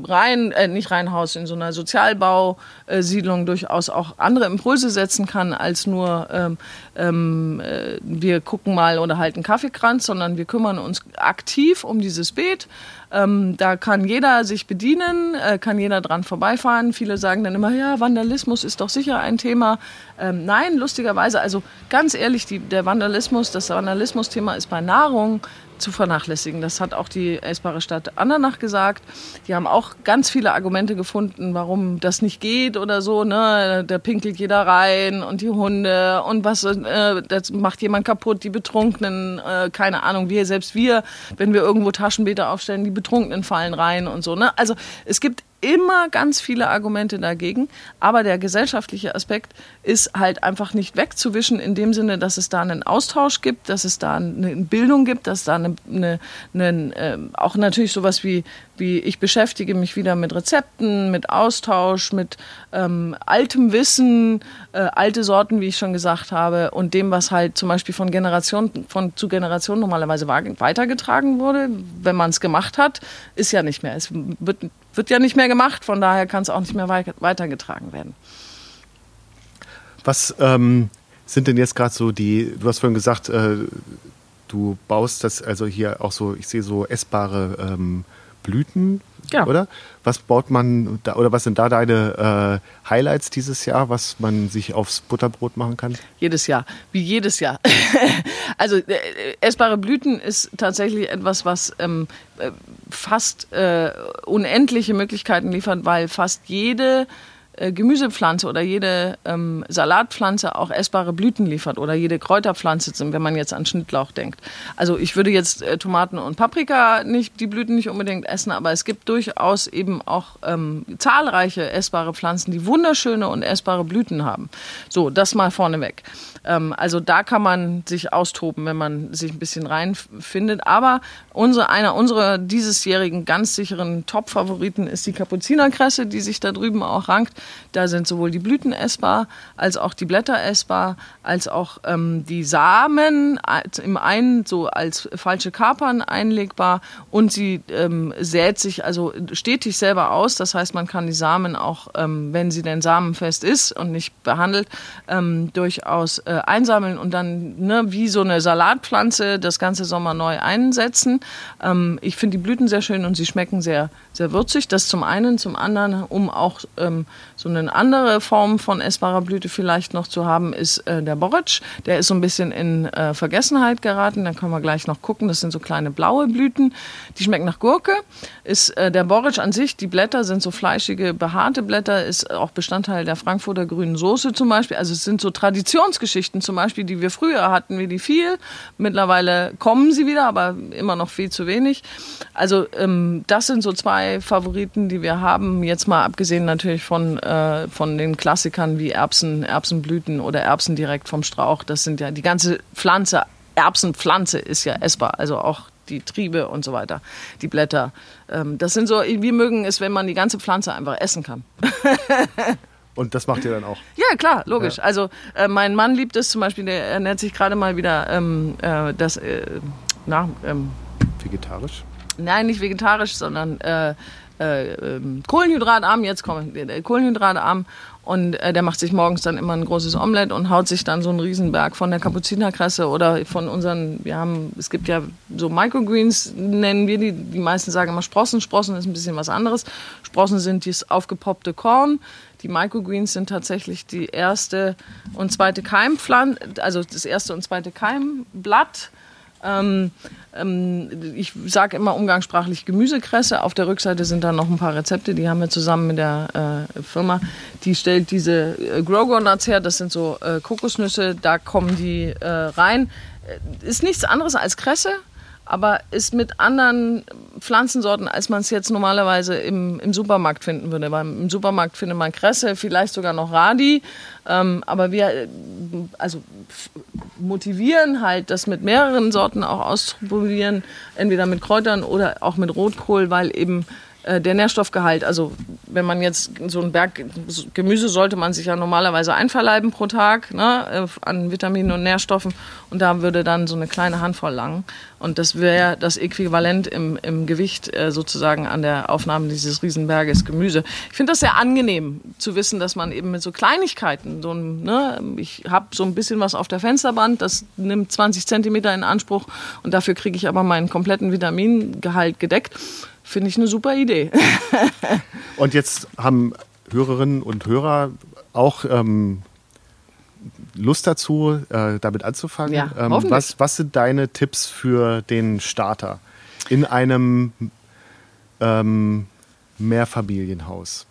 rein, äh, nicht Reihenhaus, in so einer Sozialbausiedlung durchaus auch andere Impulse setzen kann, als nur ähm, ähm, äh, wir gucken mal oder halten Kaffeekranz, sondern wir kümmern uns aktiv um dieses Beet ähm, da kann jeder sich bedienen, äh, kann jeder dran vorbeifahren. Viele sagen dann immer, ja, Vandalismus ist doch sicher ein Thema. Ähm, nein, lustigerweise, also ganz ehrlich, die, der Vandalismus, das Vandalismus-Thema ist bei Nahrung zu vernachlässigen. Das hat auch die essbare Stadt Andernach gesagt. Die haben auch ganz viele Argumente gefunden, warum das nicht geht oder so. Ne? Da pinkelt jeder rein und die Hunde und was, äh, das macht jemand kaputt, die Betrunkenen, äh, keine Ahnung, wir, selbst wir, wenn wir irgendwo Taschenbeete aufstellen, die Betrunkenen fallen rein und so. Ne? Also es gibt immer ganz viele Argumente dagegen, aber der gesellschaftliche Aspekt ist halt einfach nicht wegzuwischen in dem Sinne, dass es da einen Austausch gibt, dass es da eine Bildung gibt, dass da eine, eine, eine äh, auch natürlich sowas wie wie ich beschäftige mich wieder mit Rezepten, mit Austausch, mit ähm, altem Wissen, äh, alte Sorten, wie ich schon gesagt habe, und dem, was halt zum Beispiel von Generation von zu Generation normalerweise weitergetragen wurde. Wenn man es gemacht hat, ist ja nicht mehr. Es wird wird ja nicht mehr gemacht, von daher kann es auch nicht mehr weitergetragen werden. Was ähm, sind denn jetzt gerade so die, du hast vorhin gesagt, äh, du baust das also hier auch so, ich sehe so essbare ähm, Blüten, ja. oder? Was baut man da, oder was sind da deine äh, Highlights dieses Jahr, was man sich aufs Butterbrot machen kann? Jedes Jahr, wie jedes Jahr. [laughs] also äh, essbare Blüten ist tatsächlich etwas, was ähm, äh, fast äh, unendliche Möglichkeiten liefert, weil fast jede äh, Gemüsepflanze oder jede ähm, Salatpflanze auch essbare Blüten liefert oder jede Kräuterpflanze, wenn man jetzt an Schnittlauch denkt. Also ich würde jetzt äh, Tomaten und Paprika nicht, die Blüten nicht unbedingt essen, aber es gibt durchaus eben auch ähm, zahlreiche essbare Pflanzen, die wunderschöne und essbare Blüten haben. So, das mal vorneweg. Ähm, also da kann man sich austoben, wenn man sich ein bisschen reinfindet. Aber unsere, einer unserer diesesjährigen ganz sicheren Top-Favoriten ist die Kapuzinerkresse, die sich da drüben auch rankt. Da sind sowohl die Blüten essbar, als auch die Blätter essbar, als auch ähm, die Samen im einen so als falsche Kapern einlegbar und sie ähm, sät sich also stetig selber aus. Das heißt, man kann die Samen auch, ähm, wenn sie denn samenfest ist und nicht behandelt, ähm, durchaus äh, einsammeln und dann ne, wie so eine Salatpflanze das ganze Sommer neu einsetzen. Ähm, ich finde die Blüten sehr schön und sie schmecken sehr, sehr würzig. Das zum einen, zum anderen, um auch ähm, so eine andere Form von essbarer Blüte vielleicht noch zu haben, ist äh, der Borretsch. Der ist so ein bisschen in äh, Vergessenheit geraten. Da können wir gleich noch gucken. Das sind so kleine blaue Blüten. Die schmecken nach Gurke. Ist äh, der Borretsch an sich, die Blätter sind so fleischige, behaarte Blätter, ist auch Bestandteil der Frankfurter grünen Soße zum Beispiel. Also es sind so Traditionsgeschichten zum Beispiel, die wir früher hatten, wie die viel. Mittlerweile kommen sie wieder, aber immer noch viel zu wenig. Also ähm, das sind so zwei Favoriten, die wir haben. Jetzt mal abgesehen natürlich von äh, von den Klassikern wie Erbsen, Erbsenblüten oder Erbsen direkt vom Strauch. Das sind ja die ganze Pflanze, Erbsenpflanze ist ja essbar, also auch die Triebe und so weiter, die Blätter. Ähm, das sind so, wir mögen es, wenn man die ganze Pflanze einfach essen kann. [laughs] Und das macht ihr dann auch? Ja, klar, logisch. Ja. Also äh, mein Mann liebt es zum Beispiel, der ernährt sich gerade mal wieder ähm, äh, das, äh, na, ähm, Vegetarisch? Nein, nicht vegetarisch, sondern äh, äh, ähm, kohlenhydratarm, jetzt komme ich, kohlenhydratarm und äh, der macht sich morgens dann immer ein großes Omelett und haut sich dann so einen Riesenberg von der Kapuzinerkresse oder von unseren, wir haben, es gibt ja so Microgreens, nennen wir die, die meisten sagen immer Sprossen. Sprossen ist ein bisschen was anderes. Sprossen sind dieses aufgepoppte Korn. Die Microgreens sind tatsächlich die erste und zweite Keimpflanze, also das erste und zweite Keimblatt ähm, ähm, ich sage immer umgangssprachlich Gemüsekresse. Auf der Rückseite sind da noch ein paar Rezepte, die haben wir zusammen mit der äh, Firma. Die stellt diese äh, Grogo Nuts her, das sind so äh, Kokosnüsse, da kommen die äh, rein. Äh, ist nichts anderes als Kresse, aber ist mit anderen Pflanzensorten, als man es jetzt normalerweise im, im Supermarkt finden würde. Weil Im Supermarkt findet man Kresse, vielleicht sogar noch Radi, ähm, aber wir also motivieren halt, das mit mehreren Sorten auch auszuprobieren, entweder mit Kräutern oder auch mit Rotkohl, weil eben äh, der Nährstoffgehalt, also wenn man jetzt so einen Berg Gemüse sollte man sich ja normalerweise einverleiben pro Tag ne, äh, an Vitaminen und Nährstoffen und da würde dann so eine kleine Handvoll lang und das wäre das Äquivalent im, im Gewicht äh, sozusagen an der Aufnahme dieses Riesenberges Gemüse. Ich finde das sehr angenehm zu wissen, dass man eben mit so Kleinigkeiten, so ein, ne, ich habe so ein bisschen was auf der Fensterband, das nimmt 20 Zentimeter in Anspruch und dafür kriege ich aber meinen kompletten Vitamingehalt gedeckt Finde ich eine super Idee. [laughs] und jetzt haben Hörerinnen und Hörer auch ähm, Lust dazu, äh, damit anzufangen. Ja, ähm, was, was sind deine Tipps für den Starter in einem ähm, Mehrfamilienhaus?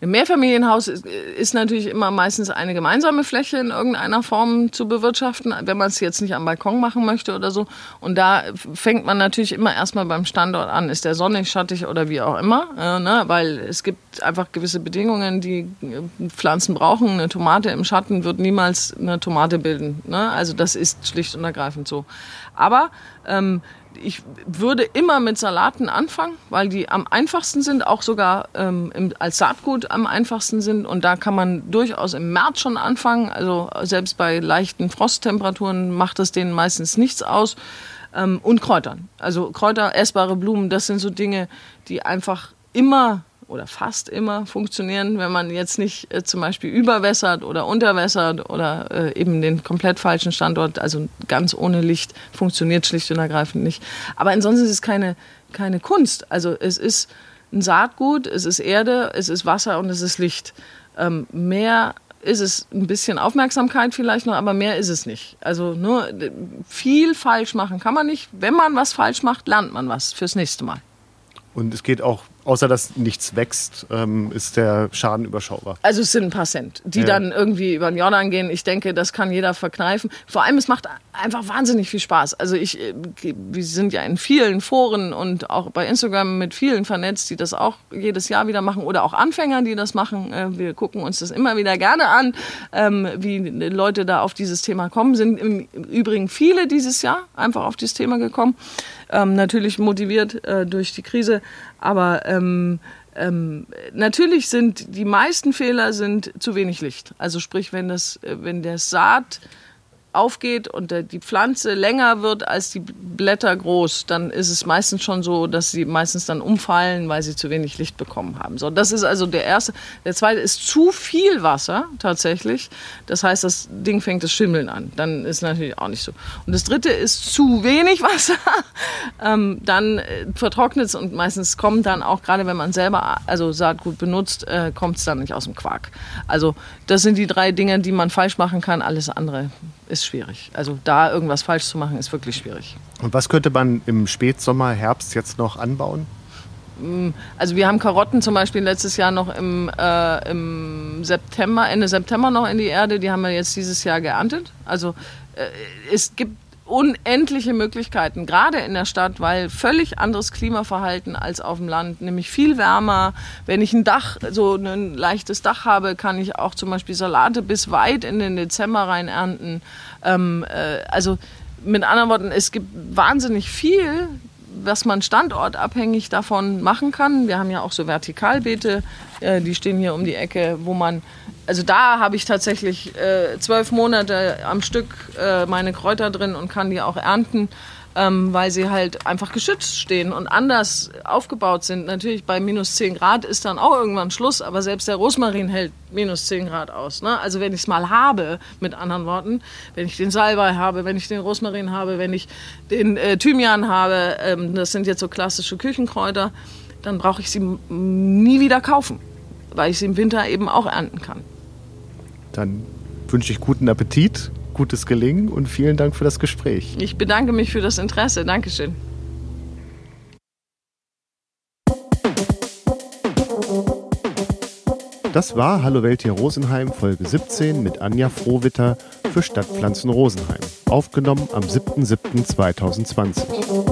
Ein Mehrfamilienhaus ist, natürlich immer meistens eine gemeinsame Fläche in irgendeiner Form zu bewirtschaften, wenn man es jetzt nicht am Balkon machen möchte oder so. Und da fängt man natürlich immer erstmal beim Standort an. Ist der sonnig, schattig oder wie auch immer? Äh, ne? Weil es gibt einfach gewisse Bedingungen, die äh, Pflanzen brauchen. Eine Tomate im Schatten wird niemals eine Tomate bilden. Ne? Also das ist schlicht und ergreifend so. Aber ähm, ich würde immer mit Salaten anfangen, weil die am einfachsten sind, auch sogar ähm, im, als Saatgut am einfachsten sind. Und da kann man durchaus im März schon anfangen. Also selbst bei leichten Frosttemperaturen macht es denen meistens nichts aus. Ähm, und Kräutern. Also Kräuter, essbare Blumen, das sind so Dinge, die einfach immer oder fast immer funktionieren, wenn man jetzt nicht äh, zum Beispiel überwässert oder unterwässert oder äh, eben den komplett falschen Standort, also ganz ohne Licht, funktioniert schlicht und ergreifend nicht. Aber ansonsten ist es keine, keine Kunst. Also es ist ein Saatgut, es ist Erde, es ist Wasser und es ist Licht. Ähm, mehr ist es ein bisschen Aufmerksamkeit vielleicht noch, aber mehr ist es nicht. Also nur viel falsch machen kann man nicht. Wenn man was falsch macht, lernt man was fürs nächste Mal. Und es geht auch außer dass nichts wächst, ähm, ist der Schaden überschaubar. Also es sind ein paar Cent, die ja. dann irgendwie über den Jordan gehen. Ich denke, das kann jeder verkneifen. Vor allem, es macht einfach wahnsinnig viel Spaß. Also ich, äh, wir sind ja in vielen Foren und auch bei Instagram mit vielen vernetzt, die das auch jedes Jahr wieder machen oder auch Anfänger, die das machen. Äh, wir gucken uns das immer wieder gerne an, ähm, wie Leute da auf dieses Thema kommen. Sind im Übrigen viele dieses Jahr einfach auf dieses Thema gekommen. Ähm, natürlich motiviert äh, durch die Krise, aber ähm, ähm, natürlich sind die meisten Fehler sind zu wenig Licht. Also sprich, wenn das, äh, wenn der Saat aufgeht und die Pflanze länger wird als die Blätter groß, dann ist es meistens schon so, dass sie meistens dann umfallen, weil sie zu wenig Licht bekommen haben. So, das ist also der erste. Der zweite ist zu viel Wasser tatsächlich. Das heißt, das Ding fängt das Schimmeln an. Dann ist natürlich auch nicht so. Und das dritte ist zu wenig [laughs] Wasser. ähm, dann äh, vertrocknet es und meistens kommt dann auch, gerade wenn man selber also Saatgut benutzt, äh, kommt es dann nicht aus dem Quark. Also das sind die drei Dinge, die man falsch machen kann. Alles andere ist schwierig. Also da irgendwas falsch zu machen, ist wirklich schwierig. Und was könnte man im Spätsommer, Herbst jetzt noch anbauen? Mm, also wir haben Karotten zum Beispiel letztes Jahr noch im, äh, im September, Ende September noch in die Erde. Die haben wir jetzt dieses Jahr geerntet. Also äh, es gibt unendliche Möglichkeiten, gerade in der Stadt, weil völlig anderes Klimaverhalten als auf dem Land, nämlich viel wärmer. Wenn ich ein Dach, so ein leichtes Dach habe, kann ich auch zum Beispiel Salate bis weit in den Dezember rein ernten. Ähm, äh, also mit anderen Worten, es gibt wahnsinnig viel, was man standortabhängig davon machen kann. Wir haben ja auch so Vertikalbeete, äh, die stehen hier um die Ecke, wo man also da habe ich tatsächlich äh, zwölf Monate am Stück äh, meine Kräuter drin und kann die auch ernten, ähm, weil sie halt einfach geschützt stehen und anders aufgebaut sind. Natürlich bei minus zehn Grad ist dann auch irgendwann Schluss, aber selbst der Rosmarin hält minus zehn Grad aus. Ne? Also wenn ich es mal habe, mit anderen Worten, wenn ich den Salbei habe, wenn ich den Rosmarin habe, wenn ich den äh, Thymian habe, ähm, das sind jetzt so klassische Küchenkräuter, dann brauche ich sie nie wieder kaufen, weil ich sie im Winter eben auch ernten kann. Dann wünsche ich guten Appetit, gutes Gelingen und vielen Dank für das Gespräch. Ich bedanke mich für das Interesse. Dankeschön. Das war Hallo Welt hier Rosenheim, Folge 17 mit Anja Frohwitter für Stadtpflanzen Rosenheim. Aufgenommen am 7.7.2020.